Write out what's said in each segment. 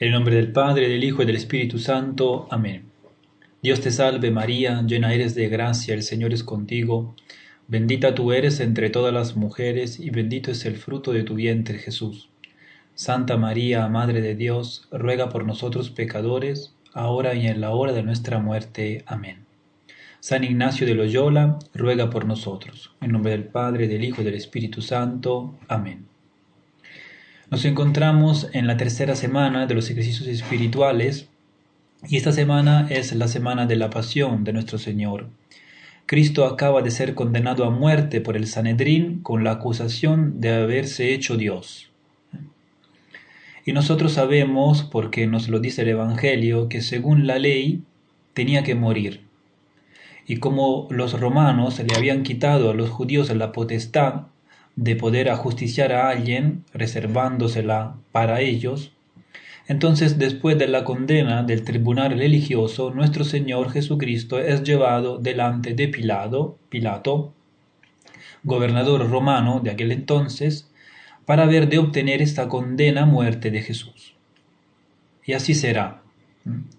En el nombre del Padre, del Hijo y del Espíritu Santo. Amén. Dios te salve María, llena eres de gracia, el Señor es contigo. Bendita tú eres entre todas las mujeres y bendito es el fruto de tu vientre Jesús. Santa María, Madre de Dios, ruega por nosotros pecadores, ahora y en la hora de nuestra muerte. Amén. San Ignacio de Loyola, ruega por nosotros. En nombre del Padre, del Hijo y del Espíritu Santo. Amén. Nos encontramos en la tercera semana de los ejercicios espirituales y esta semana es la semana de la pasión de nuestro Señor. Cristo acaba de ser condenado a muerte por el Sanedrín con la acusación de haberse hecho Dios. Y nosotros sabemos, porque nos lo dice el Evangelio, que según la ley tenía que morir. Y como los romanos le habían quitado a los judíos la potestad de poder ajusticiar a alguien, reservándosela para ellos, entonces después de la condena del tribunal religioso, nuestro Señor Jesucristo es llevado delante de Pilato, Pilato, gobernador romano de aquel entonces, para ver de obtener esta condena a muerte de Jesús. Y así será.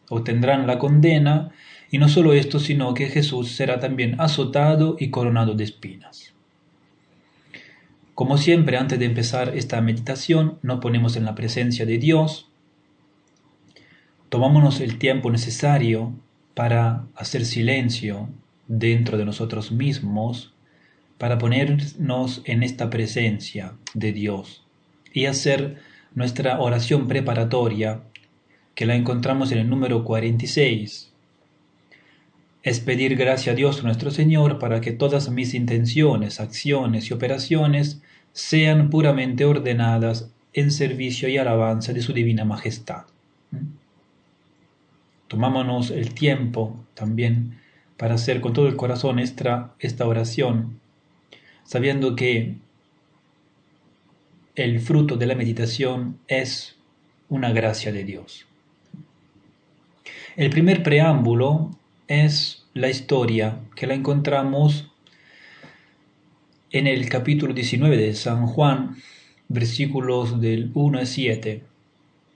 Obtendrán la condena, y no solo esto, sino que Jesús será también azotado y coronado de espinas. Como siempre, antes de empezar esta meditación, nos ponemos en la presencia de Dios, tomámonos el tiempo necesario para hacer silencio dentro de nosotros mismos, para ponernos en esta presencia de Dios y hacer nuestra oración preparatoria, que la encontramos en el número 46. Es pedir gracia a Dios nuestro Señor para que todas mis intenciones, acciones y operaciones sean puramente ordenadas en servicio y alabanza de su divina majestad. Tomámonos el tiempo también para hacer con todo el corazón esta, oración, sabiendo que el fruto de la meditación es una gracia de Dios. El primer preámbulo es la historia que la encontramos en el capítulo 19 de San Juan, versículos del 1 al 7.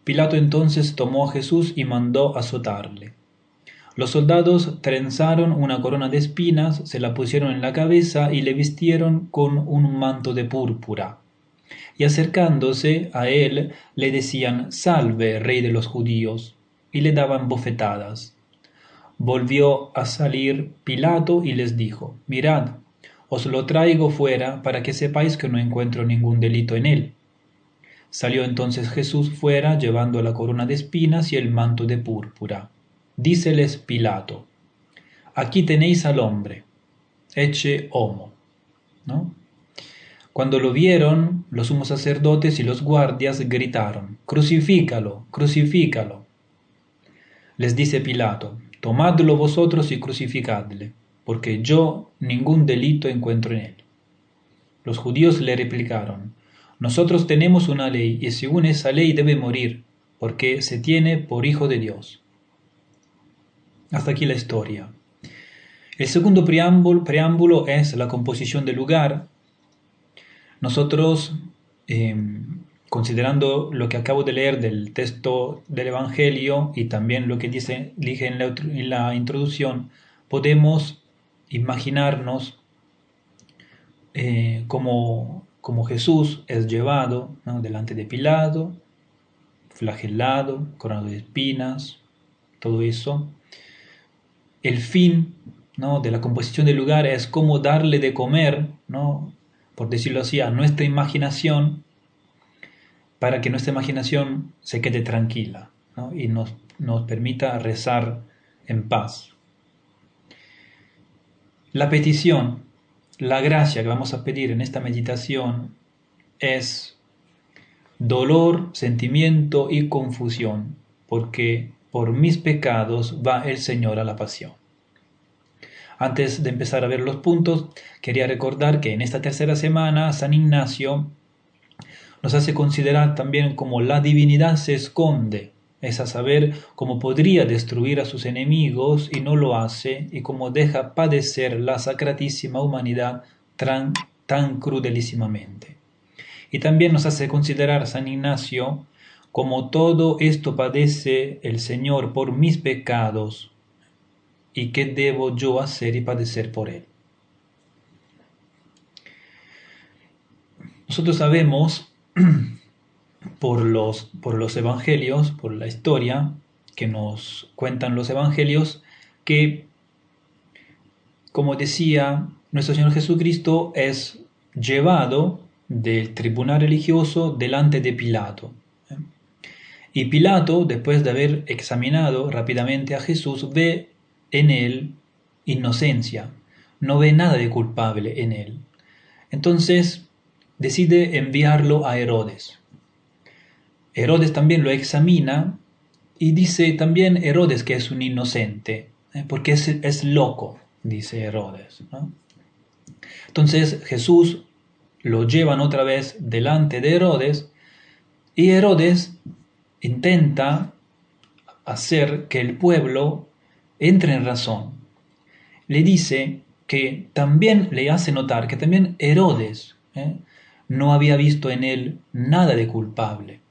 Pilato entonces tomó a Jesús y mandó azotarle. Los soldados trenzaron una corona de espinas, se la pusieron en la cabeza y le vistieron con un manto de púrpura. Y acercándose a él le decían, Salve, rey de los judíos, y le daban bofetadas. Volvió a salir Pilato y les dijo, Mirad, os lo traigo fuera para que sepáis que no encuentro ningún delito en él. Salió entonces Jesús fuera llevando la corona de espinas y el manto de púrpura. Díceles Pilato, aquí tenéis al hombre, eche homo. ¿No? Cuando lo vieron, los sumos sacerdotes y los guardias gritaron, Crucifícalo, crucifícalo. Les dice Pilato, Tomadlo vosotros y crucificadle porque yo ningún delito encuentro en él. Los judíos le replicaron, nosotros tenemos una ley y según esa ley debe morir, porque se tiene por hijo de Dios. Hasta aquí la historia. El segundo preámbulo, preámbulo es la composición del lugar. Nosotros, em, considerando lo que acabo de leer del texto del Evangelio y también lo que dice, dije en la, en la introducción, podemos imaginarnos eh, como, como, Jesús es llevado delante de Pilato, flagelado, coronado de espinas, todo eso. El fin ¿no? de la composición del lugar es cómo darle de comer, ¿no? por decirlo así, a nuestra imaginación, para que nuestra imaginación se quede tranquila y nos, nos permita rezar en paz. La petición, la gracia que vamos a pedir en esta meditación es dolor, sentimiento y confusión, porque por mis pecados va el Señor a la pasión. Antes de empezar a ver los puntos, quería recordar que en esta tercera semana San Ignacio nos hace considerar también cómo la divinidad se esconde es a saber cómo podría destruir a sus enemigos y no lo hace, y cómo deja padecer la sacratísima humanidad tan, tan crudelísimamente. Y también nos hace considerar San Ignacio como todo esto padece el Señor por mis pecados, ¿y qué debo yo hacer y padecer por él? Nosotros sabemos por los, por los evangelios, por la historia que nos cuentan los evangelios, que, como decía nuestro Señor Jesucristo, es llevado del tribunal religioso delante de Pilato. Y Pilato, después de haber examinado rápidamente a Jesús, ve en él inocencia, no ve nada de culpable en él. Entonces decide enviarlo a Herodes. Herodes también lo examina y dice también Herodes que es un inocente, ¿eh? porque es, es, loco, dice Herodes. Entonces Jesús lo llevan otra vez delante de Herodes y Herodes intenta hacer que el pueblo entre en razón. Le dice que también le hace notar que también Herodes ¿eh? no había visto en él nada de culpable.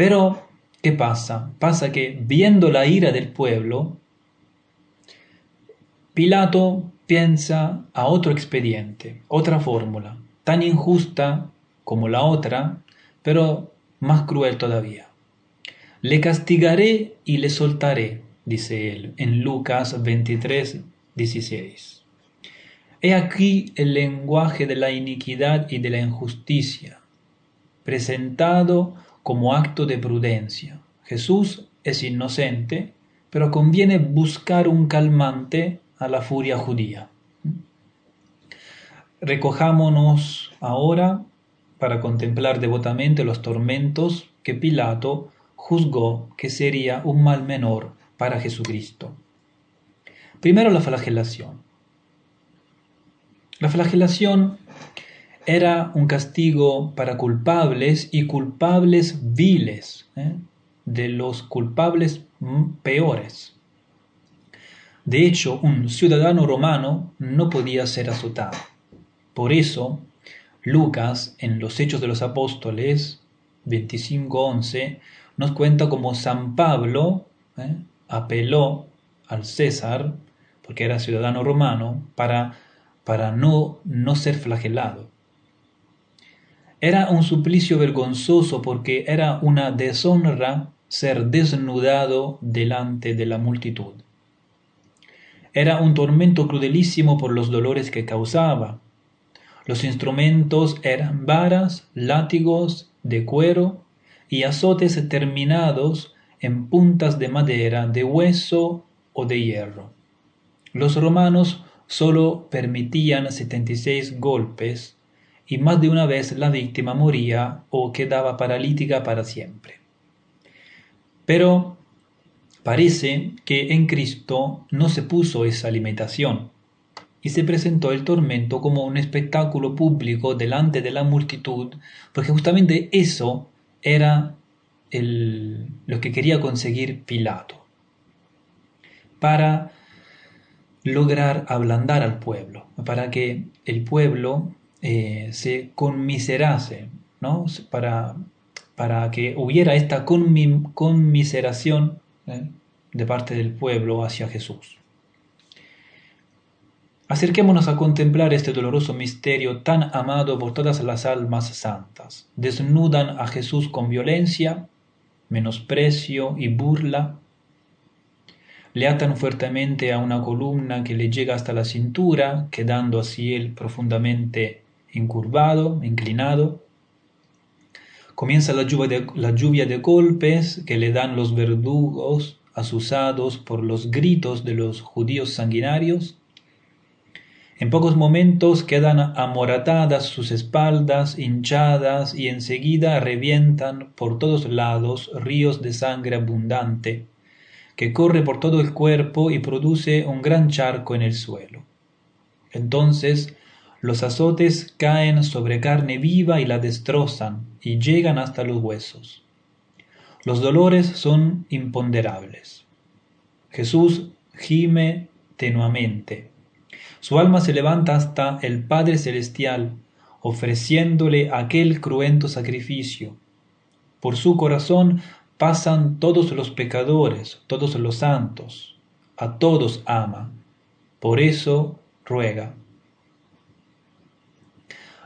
Pero, ¿qué pasa? Pasa que viendo la ira del pueblo, Pilato piensa a otro expediente, otra fórmula, tan injusta como la otra, pero más cruel todavía. Le castigaré y le soltaré, dice él en Lucas 23, 16. He aquí el lenguaje de la iniquidad y de la injusticia, presentado como acto de prudencia. Jesús es inocente, pero conviene buscar un calmante a la furia judía. Recojámonos ahora para contemplar devotamente los tormentos que Pilato juzgó que sería un mal menor para Jesucristo. Primero la flagelación. La flagelación era un castigo para culpables y culpables viles, ¿eh? de los culpables peores. De hecho, un ciudadano romano no podía ser azotado. Por eso, Lucas, en los Hechos de los Apóstoles 25.11, nos cuenta cómo San Pablo ¿eh? apeló al César, porque era ciudadano romano, para para no, no ser flagelado. Era un suplicio vergonzoso porque era una deshonra ser desnudado delante de la multitud. Era un tormento crudelísimo por los dolores que causaba. Los instrumentos eran varas, látigos de cuero y azotes terminados en puntas de madera, de hueso o de hierro. Los romanos solo permitían 76 golpes y más de una vez la víctima moría o quedaba paralítica para siempre. Pero parece que en Cristo no se puso esa limitación y se presentó el tormento como un espectáculo público delante de la multitud, porque justamente eso era lo que quería conseguir Pilato, para lograr ablandar al pueblo, para que el pueblo eh, se conmiserase, ¿no? para, para que hubiera esta conmiseración ¿eh? de parte del pueblo hacia Jesús. Acerquémonos a contemplar este doloroso misterio tan amado por todas las almas santas. Desnudan a Jesús con violencia, menosprecio y burla, le atan fuertemente a una columna que le llega hasta la cintura, quedando así él profundamente incurvado, inclinado. Comienza la lluvia, de, golpes que le dan los verdugos asusados por los gritos de los judíos sanguinarios. En pocos momentos quedan amoratadas sus espaldas, hinchadas, y enseguida revientan por todos lados ríos de sangre abundante que corre por todo el cuerpo y produce un gran charco en el suelo. Entonces los azotes caen sobre carne viva y la destrozan y llegan hasta los huesos. Los dolores son imponderables. Jesús gime tenuamente. Su alma se levanta hasta el Padre Celestial, ofreciéndole aquel cruento sacrificio, Por su corazón pasan todos los pecadores, todos los santos. A todos ama. Por eso ruega.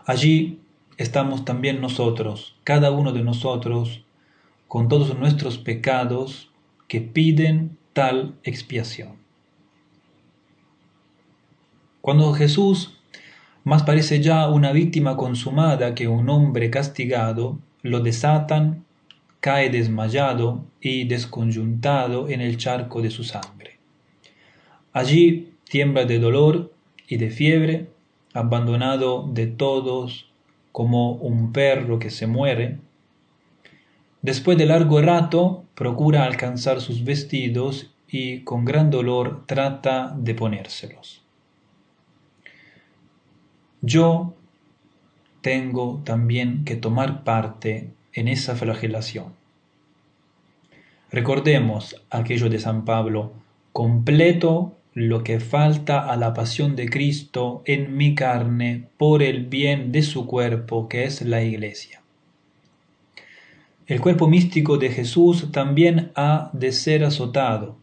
Allí estamos también nosotros, cada uno de nosotros, con todos nuestros pecados que piden tal expiación. Cuando Jesús más parece ya una víctima consumada que un hombre castigado, lo desatan, cae desmayado y desconyuntado en el charco de su sangre. Allí tiembla de dolor y de fiebre, abandonado de todos como un perro que se muere. Después de largo rato procura alcanzar sus vestidos y con gran dolor trata de ponérselos. Yo tengo también que tomar parte en esa flagelación. Recordemos aquello de San Pablo, completo lo que falta a la pasión de Cristo en mi carne por el bien de su cuerpo, que es la Iglesia. El cuerpo místico de Jesús también ha de ser azotado.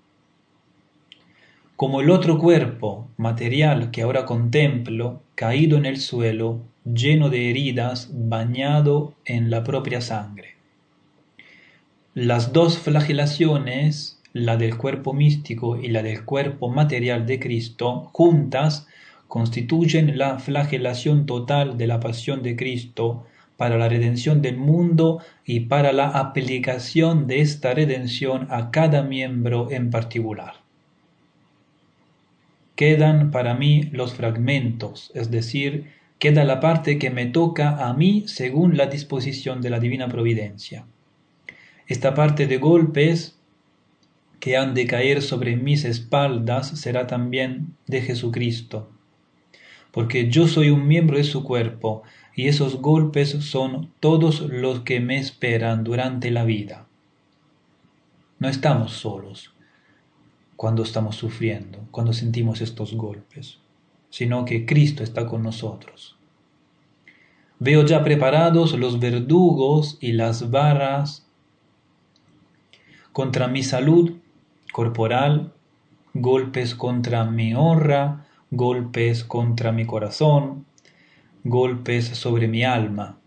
Como el otro cuerpo material que ahora contemplo, caído en el suelo, lleno de heridas, bañado en la propia sangre. Las dos flagelaciones, la del cuerpo místico y la del cuerpo material de Cristo, juntas constituyen la flagelación total de la pasión de Cristo para la redención del mundo y para la aplicación de esta redención a cada miembro en particular quedan para mí los fragmentos, es decir, queda la parte que me toca a mí según la disposición de la divina providencia. Esta parte de golpes que han de caer sobre mis espaldas será también de Jesucristo, porque yo soy un miembro de su cuerpo, y esos golpes son todos los que me esperan durante la vida. No estamos solos, cuando estamos sufriendo, cuando sentimos estos golpes, sino que Cristo está con nosotros. Veo ya preparados los verdugos y las barras contra mi salud corporal, golpes contra mi honra, golpes contra mi corazón, golpes sobre mi alma.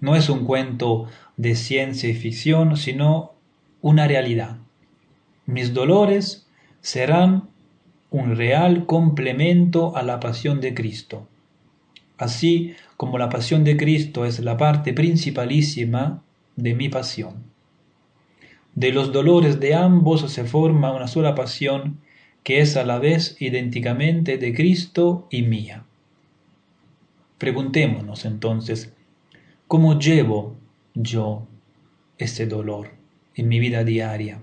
No es un cuento de ciencia y ficción, sino una realidad. Mis dolores serán un real complemento a la pasión de Cristo. Así como la pasión de Cristo es la parte principalísima de mi pasión. De los dolores de ambos se forma una sola pasión que es a la vez idénticamente de Cristo y mía. Preguntémonos entonces, ¿cómo llevo yo ese dolor en mi vida diaria?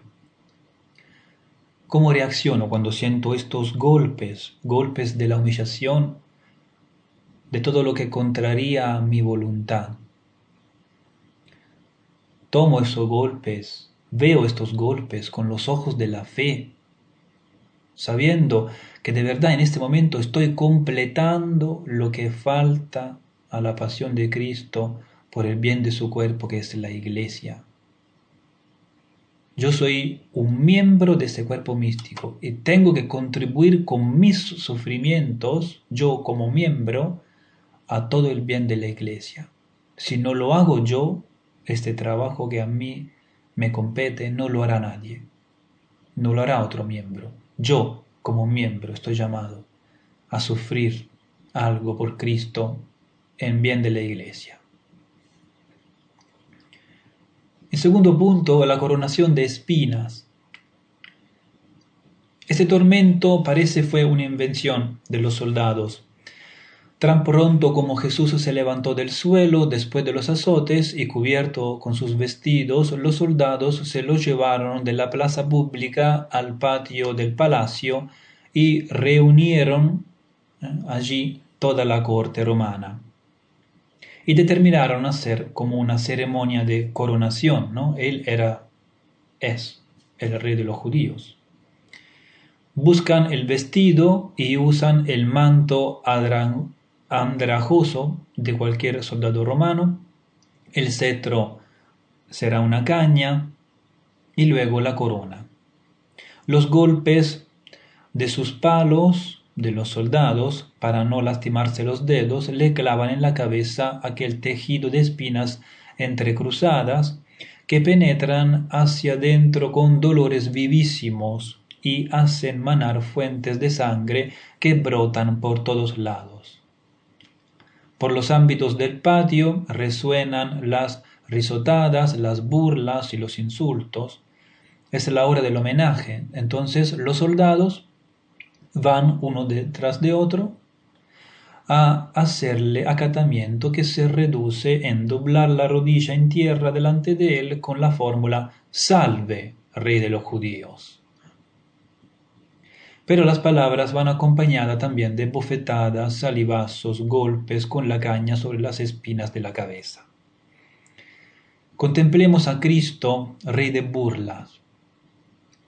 ¿Cómo reacciono cuando siento estos golpes, golpes de la humillación, de todo lo que contraría mi voluntad? Tomo esos golpes, veo estos golpes con los ojos de la fe, sabiendo que de verdad en este momento estoy completando lo que falta a la pasión de Cristo por el bien de su cuerpo que es la iglesia. Yo soy un miembro de ese cuerpo místico y tengo que contribuir con mis sufrimientos, yo como miembro, a todo el bien de la iglesia. Si no lo hago yo, este trabajo que a mí me compete no lo hará nadie, no lo hará otro miembro. Yo, como miembro, estoy llamado a sufrir algo por Cristo en bien de la iglesia. En segundo punto, la coronación de espinas. Este tormento parece fue una invención de los soldados. Tan pronto como Jesús se levantó del suelo después de los azotes y cubierto con sus vestidos, los soldados se lo llevaron de la plaza pública al patio del palacio y reunieron eh, allí toda la corte romana y determinaron hacer como una ceremonia de coronación, ¿no? Él era, es el rey de los judíos. Buscan el vestido y usan el manto andrajoso de cualquier soldado romano, el cetro será una caña y luego la corona. Los golpes de sus palos de los soldados, para no lastimarse los dedos, le clavan en la cabeza aquel tejido de espinas entrecruzadas que penetran hacia dentro con dolores vivísimos y hacen manar fuentes de sangre que brotan por todos lados. Por los ámbitos del patio resuenan las risotadas, las burlas y los insultos. Es la hora del homenaje. Entonces los soldados van uno detrás de otro a hacerle acatamiento que se reduce en doblar la rodilla en tierra delante de él con la fórmula Salve, rey de los judíos. Pero las palabras van acompañadas también de bofetadas, salivazos, golpes con la caña sobre las espinas de la cabeza. Contemplemos a Cristo, rey de burlas.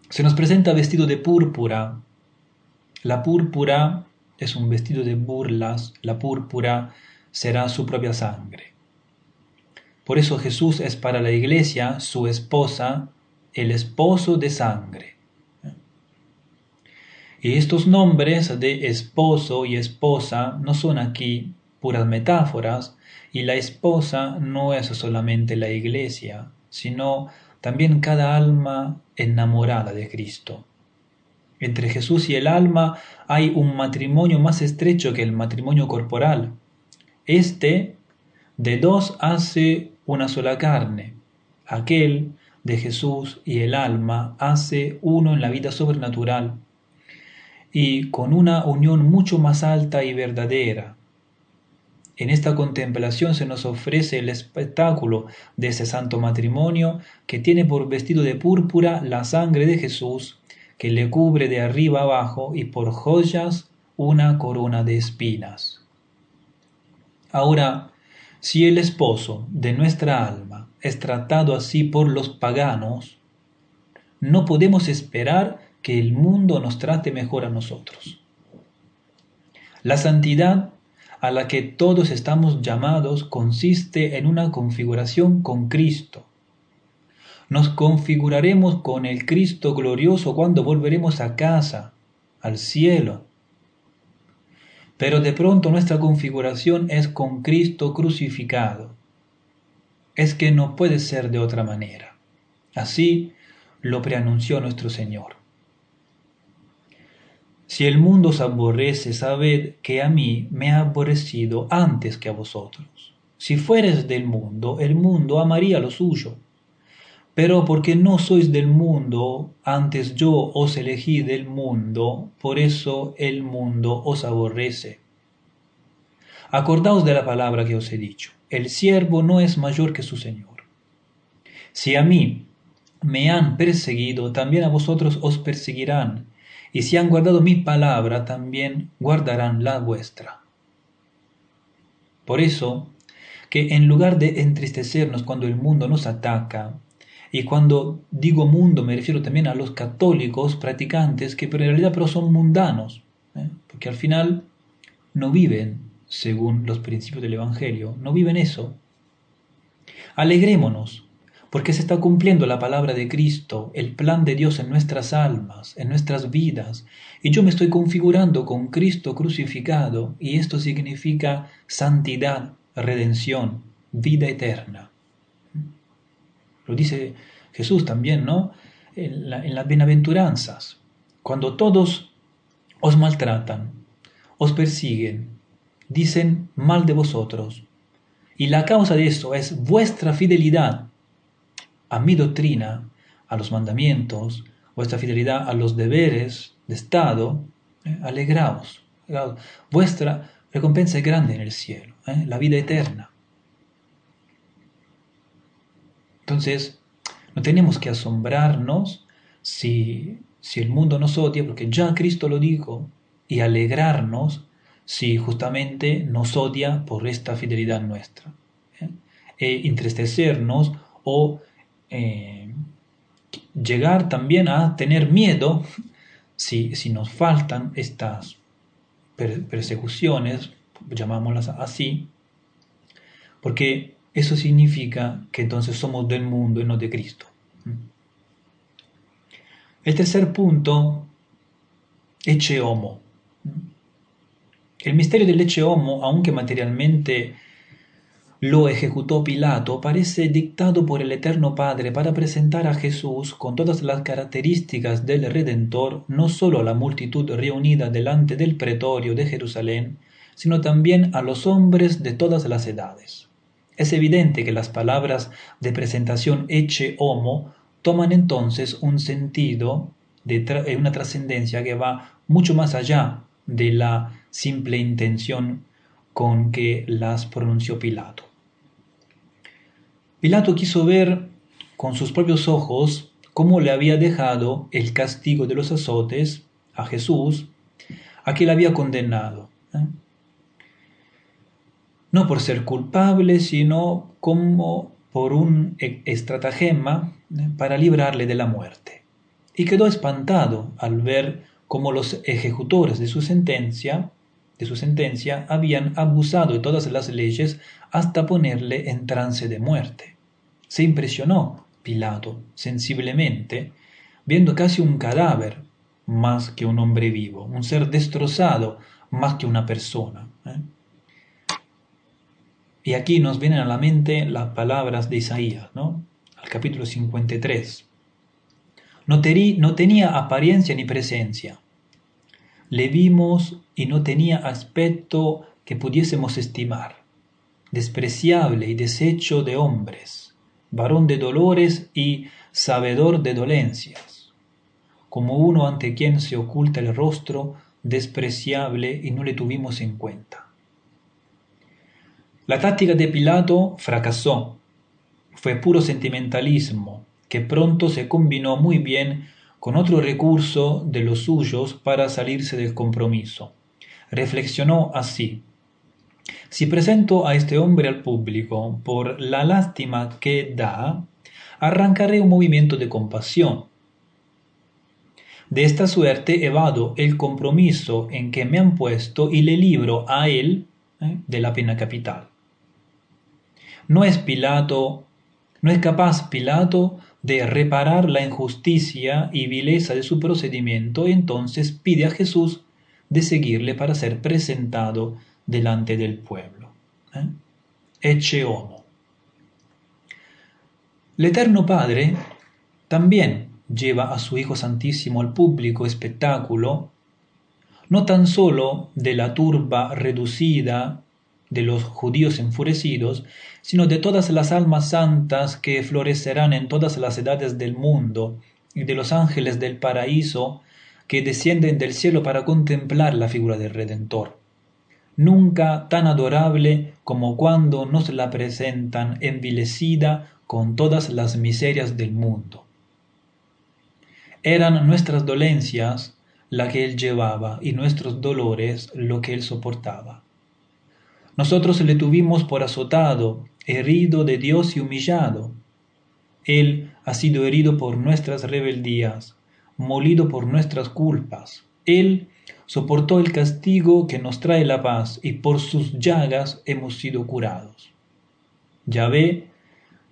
Se nos presenta vestido de púrpura. La púrpura es un vestido de burlas, la púrpura será su propia sangre. Por eso Jesús es para la iglesia su esposa, el esposo de sangre. Y estos nombres de esposo y esposa no son aquí puras metáforas, y la esposa no es solamente la iglesia, sino también cada alma enamorada de Cristo. Entre Jesús y el alma hay un matrimonio más estrecho que el matrimonio corporal. Este de dos hace una sola carne. Aquel de Jesús y el alma hace uno en la vida sobrenatural y con una unión mucho más alta y verdadera, en esta contemplación se nos ofrece el espectáculo de ese santo matrimonio que tiene por vestido de púrpura la sangre de Jesús, que le cubre de arriba abajo y por joyas una corona de espinas. Ahora, si el esposo de nuestra alma es tratado así por los paganos, no podemos esperar que el mundo nos trate mejor a nosotros. La santidad a la que todos estamos llamados consiste en una configuración con Cristo. Nos configuraremos con el Cristo glorioso cuando volveremos a casa, al cielo. Pero de pronto nuestra configuración es con Cristo crucificado. Es que no puede ser de otra manera. Así lo preanunció nuestro Señor. Si el mundo os aborrece, sabed que a mí me ha aborrecido antes que a vosotros. Si fueres del mundo, el mundo amaría lo suyo. Pero porque no sois del mundo, antes yo os elegí del mundo, por eso el mundo os aborrece. Acordaos de la palabra que os he dicho. El siervo no es mayor que su Señor. Si a mí me han perseguido, también a vosotros os perseguirán y si han guardado mi palabra, también guardarán la vuestra. Por eso, que en lugar de entristecernos cuando el mundo nos ataca, y cuando digo mundo me refiero también a los católicos practicantes que en realidad pero son mundanos, ¿eh? porque al final no viven según los principios del Evangelio, no viven eso. Alegrémonos porque se está cumpliendo la palabra de Cristo, el plan de Dios en nuestras almas, en nuestras vidas, y yo me estoy configurando con Cristo crucificado, y esto significa santidad, redención, vida eterna. Lo dice Jesús también, ¿no? En, las bienaventuranzas, cuando todos os maltratan, os persiguen, dicen mal de vosotros, y la causa de eso es vuestra fidelidad a mi doctrina, a los mandamientos, vuestra fidelidad a los deberes de Estado, eh, alegraos, Vuestra recompensa es grande en el cielo, eh, la vida eterna. Entonces, no tenemos que asombrarnos si, si el mundo nos odia, porque ya Cristo lo dijo, y alegrarnos si justamente nos odia por esta fidelidad nuestra. ¿eh? E entristecernos o eh, llegar también a tener miedo si, si nos faltan estas persecuciones, llamámoslas así, porque eso significa que entonces somos del mundo y no de Cristo. El tercer punto, Eche Homo. El misterio del Eche Homo, aunque materialmente lo ejecutó Pilato, parece dictado por el Eterno Padre para presentar a Jesús con todas las características del Redentor, no solo a la multitud reunida delante del pretorio de Jerusalén, sino también a los hombres de todas las edades. Es evidente que las palabras de presentación eche homo toman entonces un sentido de eh, una trascendencia que va mucho más allá de la simple intención con que las pronunció Pilato. Pilato quiso ver con sus propios ojos cómo le había dejado el castigo de los azotes a Jesús, a le había condenado. ¿eh? no por ser culpable, sino como por un e-, estratagema ¿eh? para librarle de la muerte. Y quedó espantado al ver cómo los ejecutores de su sentencia, de su sentencia, habían abusado de todas las leyes hasta ponerle en trance de muerte. Se impresionó Pilato sensiblemente, viendo casi un cadáver más que un hombre vivo, un ser destrozado más que una persona. ¿eh? Y aquí nos vienen a la mente las palabras de Isaías, ¿no? Al capítulo 53. No, no tenía apariencia ni presencia. Le vimos y no tenía aspecto que pudiésemos estimar. Despreciable y deshecho de hombres, varón de dolores y sabedor de dolencias. Como uno ante quien se oculta el rostro, despreciable y no le tuvimos en cuenta. La táctica de Pilato fracasó. Fue puro sentimentalismo, que pronto se combinó muy bien con otro recurso de los suyos para salirse del compromiso. Reflexionó así. Si presento a este hombre al público por la lástima que da, arrancaré un movimiento de compasión. De esta suerte evado el compromiso en que me han puesto y le libro a él ¿eh? de la pena capital. No es Pilato, no es capaz Pilato de reparar la injusticia y vileza de su procedimiento, entonces pide a Jesús de seguirle para ser presentado delante del pueblo. ¿Eh? Eche homo. El Eterno Padre también lleva a su Hijo Santísimo al público espectáculo, no tan solo de la turba reducida de los judíos enfurecidos, sino de todas las almas santas que florecerán en todas las edades del mundo, y de los ángeles del paraíso que descienden del cielo para contemplar la figura del Redentor. Nunca tan adorable como cuando nos la presentan envilecida con todas las miserias del mundo. Eran nuestras dolencias la que él llevaba y nuestros dolores lo que él soportaba. Nosotros le tuvimos por azotado, herido de Dios y humillado. Él ha sido herido por nuestras rebeldías, molido por nuestras culpas. Él soportó el castigo que nos trae la paz y por sus llagas hemos sido curados. Yahvé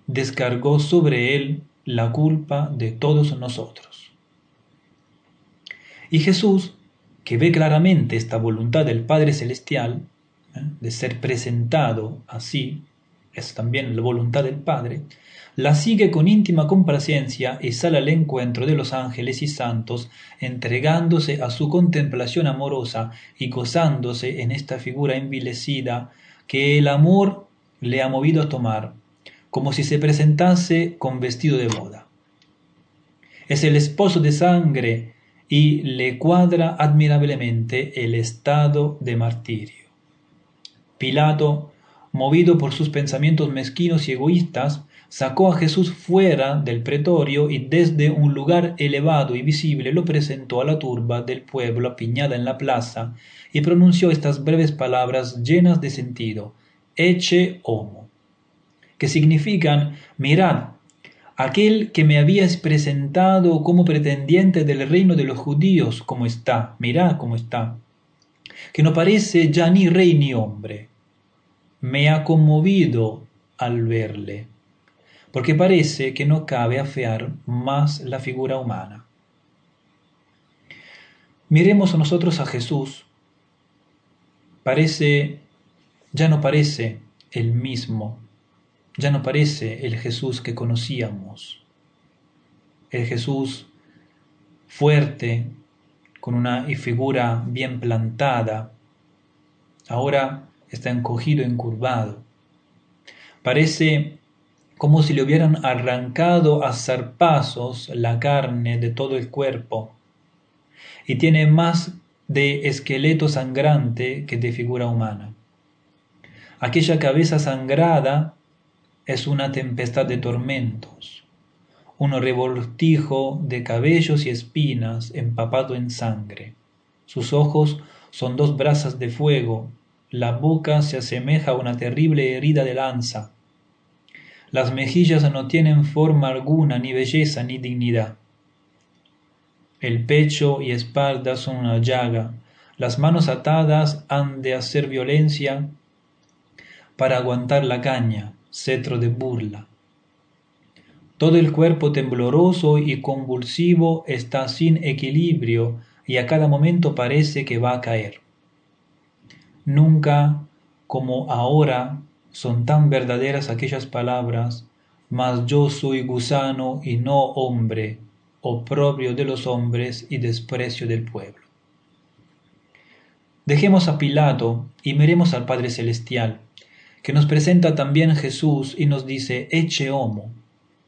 descargó sobre él la culpa de todos nosotros. Y Jesús, que ve claramente esta voluntad del Padre Celestial, de ser presentado así, es también la voluntad del Padre, la sigue con íntima complacencia y sale al encuentro de los ángeles y santos, entregándose a su contemplación amorosa y gozándose en esta figura envilecida que el amor le ha movido a tomar, como si se presentase con vestido de boda. Es el esposo de sangre y le cuadra admirablemente el estado de martirio. Pilato, movido por sus pensamientos mezquinos y egoístas, sacó a Jesús fuera del pretorio y desde un lugar elevado y visible lo presentó a la turba del pueblo apiñada en la plaza y pronunció estas breves palabras llenas de sentido, Eche homo, que significan, mirad, aquel que me habías presentado como pretendiente del reino de los judíos, como está, mirad cómo está que no parece ya ni rey ni hombre. Me ha conmovido al verle, porque parece que no cabe afear más la figura humana. Miremos nosotros a Jesús. Parece, ya no parece el mismo, ya no parece el Jesús que conocíamos. El Jesús fuerte, con una figura bien plantada, ahora está encogido, encurvado. Parece como si le hubieran arrancado a zarpazos la carne de todo el cuerpo y tiene más de esqueleto sangrante que de figura humana. Aquella cabeza sangrada es una tempestad de tormentos, un revoltijo de cabellos y espinas empapado en sangre. Sus ojos son dos brasas de fuego, la boca se asemeja a una terrible herida de lanza. Las mejillas no tienen forma alguna, ni belleza, ni dignidad. El pecho y espalda son una llaga, las manos atadas han de hacer violencia para aguantar la caña, cetro de burla. Todo el cuerpo tembloroso y convulsivo está sin equilibrio y a cada momento parece que va a caer. Nunca como ahora son tan verdaderas aquellas palabras, mas yo soy gusano y no hombre, oprobio de los hombres y desprecio del pueblo. Dejemos a Pilato y miremos al Padre Celestial, que nos presenta también Jesús y nos dice, eche homo,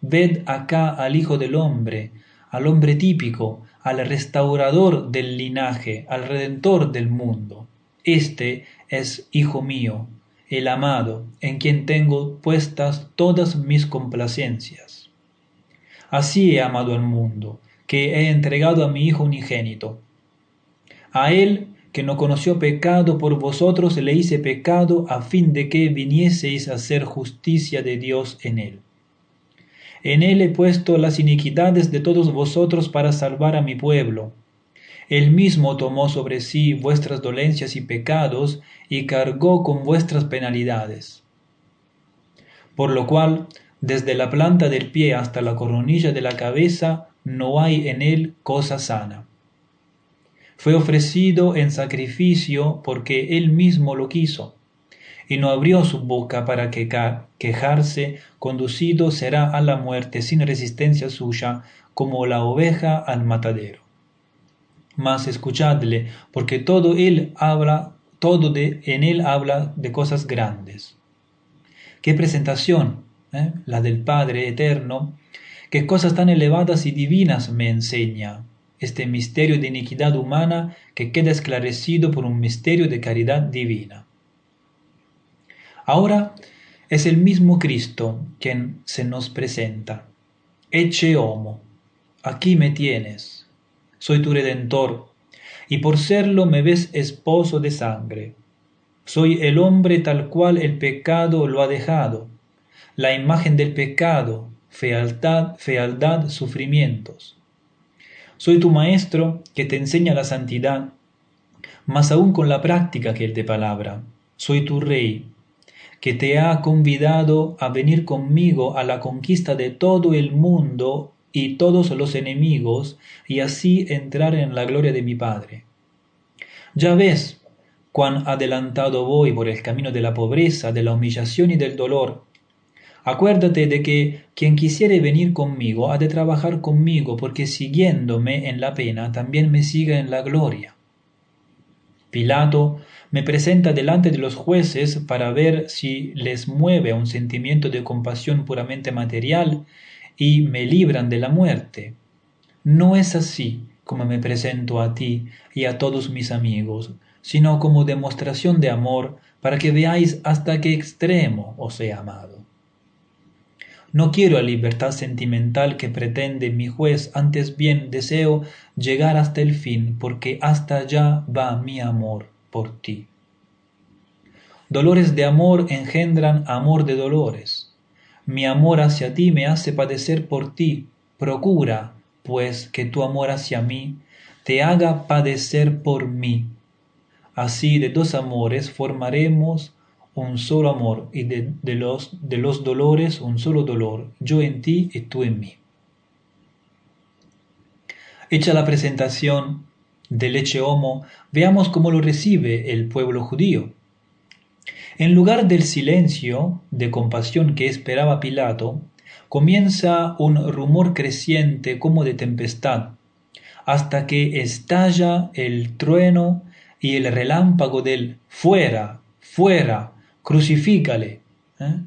ved acá al Hijo del Hombre, al hombre típico, al restaurador del linaje, al redentor del mundo. Este es Hijo mío, el amado, en quien tengo puestas todas mis complacencias. Así he amado al mundo, que he entregado a mi Hijo unigénito. A Él, que no conoció pecado, por vosotros le hice pecado, a fin de que vinieseis a hacer justicia de Dios en Él. En Él he puesto las iniquidades de todos vosotros para salvar a mi pueblo. Él mismo tomó sobre sí vuestras dolencias y pecados, y cargó con vuestras penalidades. Por lo cual, desde la planta del pie hasta la coronilla de la cabeza no hay en él cosa sana. Fue ofrecido en sacrificio porque él mismo lo quiso, y no abrió su boca para quejarse, conducido será a la muerte sin resistencia suya, como la oveja al matadero. Mas escuchadle, porque todo él habla, todo de, en él habla de cosas grandes. ¡Qué presentación! ¿eh? la del Padre Eterno, qué cosas tan elevadas y divinas me enseña este misterio de iniquidad humana que queda esclarecido por un misterio de caridad divina. Ahora es el mismo Cristo quien se nos presenta. Eche homo, aquí me tienes, soy tu redentor, y por serlo me ves esposo de sangre. Soy el hombre tal cual el pecado lo ha dejado, la imagen del pecado, fealdad, fealdad, sufrimientos. Soy tu maestro que te enseña la santidad, más aún con la práctica que el de palabra. Soy tu rey, que te ha convidado a venir conmigo a la conquista de todo el mundo y todos los enemigos, y así entrar en la gloria de mi Padre. Ya ves cuán adelantado voy por el camino de la pobreza, de la humillación y del dolor, Acuérdate de que quien quisiere venir conmigo ha de trabajar conmigo, porque siguiéndome en la pena también me siga en la gloria. Pilato me presenta delante de los jueces para ver si les mueve un sentimiento de compasión puramente material y me libran de la muerte. No es así como me presento a ti y a todos mis amigos, sino como demostración de amor para que veáis hasta qué extremo os he amado. No quiero la libertad sentimental que pretende mi juez, antes bien deseo llegar hasta el fin, porque hasta allá va mi amor por ti. Dolores de amor engendran amor de dolores. Mi amor hacia ti me hace padecer por ti. Procura, pues, que tu amor hacia mí te haga padecer por mí. Así de dos amores formaremos un solo amor y de, los, de los dolores un solo dolor, yo en ti y tú en mí. Hecha la presentación del leche homo, veamos cómo lo recibe el pueblo judío. En lugar del silencio de compasión que esperaba Pilato, comienza un rumor creciente como de tempestad, hasta que estalla el trueno y el relámpago del fuera, fuera, crucifícale. ¿eh?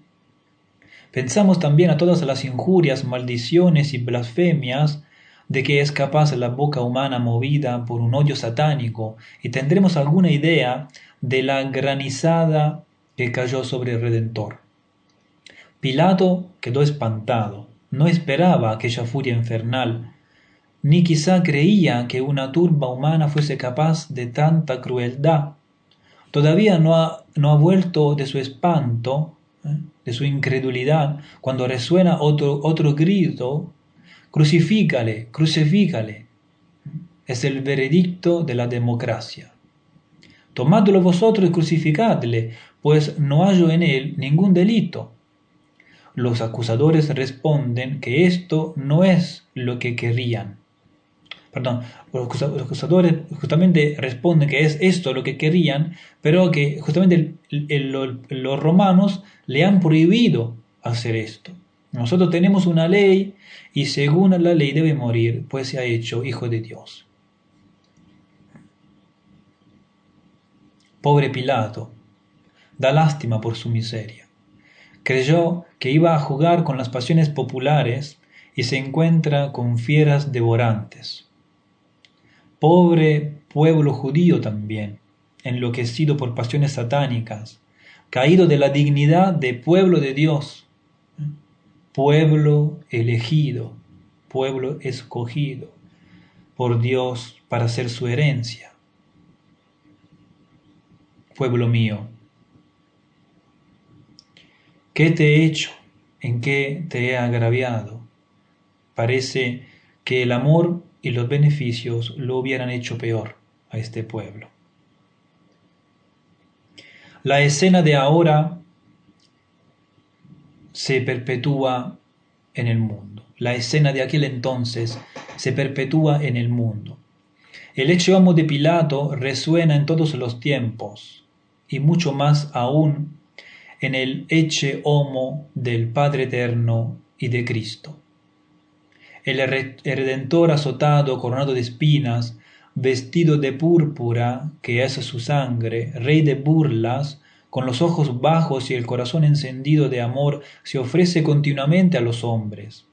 Pensamos también a todas las injurias, maldiciones y blasfemias de que es capaz la boca humana movida por un odio satánico y tendremos alguna idea de la granizada que cayó sobre el Redentor. Pilato quedó espantado, no esperaba aquella furia infernal, ni quizá creía que una turba humana fuese capaz de tanta crueldad. Todavía no ha, no ha vuelto de su espanto, ¿eh? de su incredulidad, cuando resuena otro, otro grito, crucifícale, crucifícale. Es el veredicto de la democracia. Tomadlo vosotros y crucificadle, pues no hallo en él ningún delito. Los acusadores responden que esto no es lo que querían. Perdón, los acusadores justamente responden que es esto lo que querían, pero que justamente los romanos le han prohibido hacer esto. Nosotros tenemos una ley y según la ley debe morir, pues se ha hecho hijo de Dios. Pobre Pilato, da lástima por su miseria. Creyó que iba a jugar con las pasiones populares y se encuentra con fieras devorantes. Pobre pueblo judío también, enloquecido por pasiones satánicas, caído de la dignidad de pueblo de Dios, pueblo elegido, pueblo escogido por Dios para ser su herencia. Pueblo mío, ¿Qué te he hecho? ¿En qué te he agraviado? Parece que el amor y los beneficios lo hubieran hecho peor a este pueblo. La escena de ahora se perpetúa en el mundo. La escena de aquel entonces se perpetúa en el mundo. El hecho homo de Pilato resuena en todos los tiempos y mucho más aún en el eche homo del Padre Eterno y de Cristo. El Redentor azotado, coronado de espinas, vestido de púrpura, que es su sangre, rey de burlas, con los ojos bajos y el corazón encendido de amor, se ofrece continuamente a los hombres.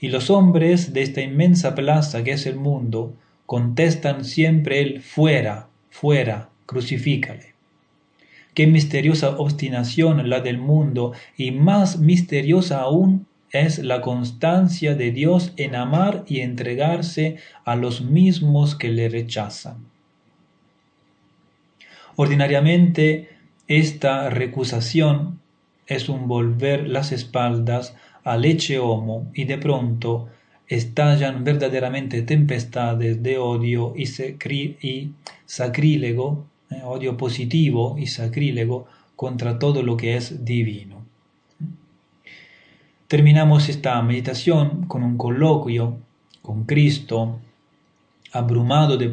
Y los hombres de esta inmensa plaza que es el mundo, contestan siempre el fuera, fuera, crucifícale. Qué misteriosa obstinación la del mundo y más misteriosa aún es la constancia de Dios en amar y entregarse a los mismos que le rechazan. Ordinariamente, esta recusación es un volver las espaldas al leche homo y de pronto estallan verdaderamente tempestades de odio y, y sacrílego eh, odio positivo y sacrílego contra todo lo que es divino. Terminamos esta meditación con un coloquio con Cristo, abrumado de,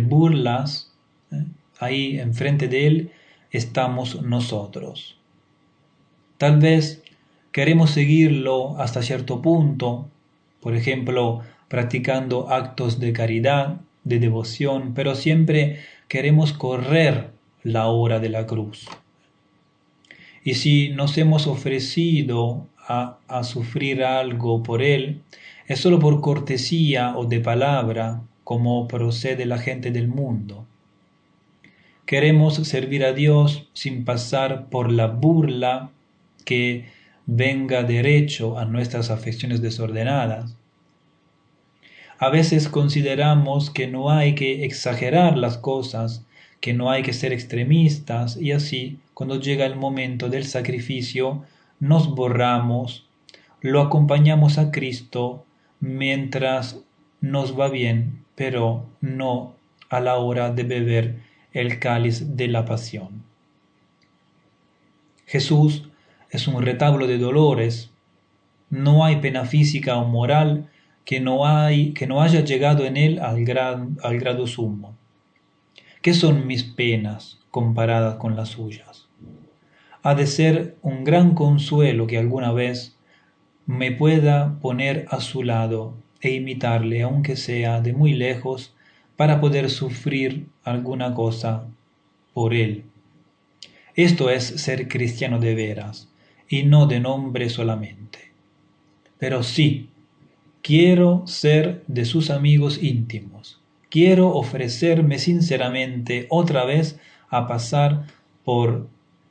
burlas. Eh, ahí enfrente de Él estamos nosotros. Tal vez queremos seguirlo hasta cierto punto, por ejemplo, practicando actos de caridad, de devoción, pero siempre queremos correr la hora de la cruz. Y si nos hemos ofrecido a, sufrir algo por Él, es solo por cortesía o de palabra, como procede la gente del mundo. Queremos servir a Dios sin pasar por la burla que venga derecho a nuestras afecciones desordenadas. A veces consideramos que no hay que exagerar las cosas, que no hay que ser extremistas y así, cuando llega el momento del sacrificio, nos borramos, lo acompañamos a Cristo mientras nos va bien, pero no a la hora de beber el cáliz de la pasión. Jesús es un retablo de dolores. No hay pena física o moral que no, hay, que no haya llegado en él al, gran, al grado sumo. ¿Qué son mis penas comparadas con las suyas? Ha de ser un gran consuelo que alguna vez me pueda poner a su lado e imitarle, aunque sea de muy lejos, para poder sufrir alguna cosa por él. Esto es ser cristiano de veras, y no de nombre solamente. Pero sí, quiero ser de sus amigos íntimos. Quiero ofrecerme sinceramente otra vez a pasar por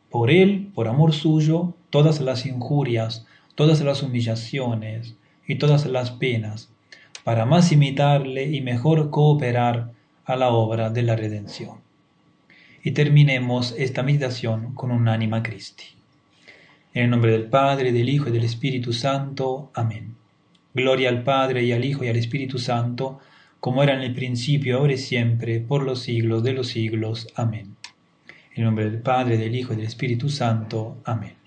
por él, por amor suyo, todas las injurias, todas las humillaciones y todas las penas, para más imitarle y mejor cooperar a la obra de la redención. Y terminemos esta meditación con un ánima Christi. En el nombre del Padre, del Hijo y del Espíritu Santo. Amén. Gloria al Padre y al Hijo y al Espíritu Santo, como era en el principio, ahora y siempre, por los siglos de los siglos. Amén. En el nombre del Padre, del Hijo y del Espíritu Santo. Amén.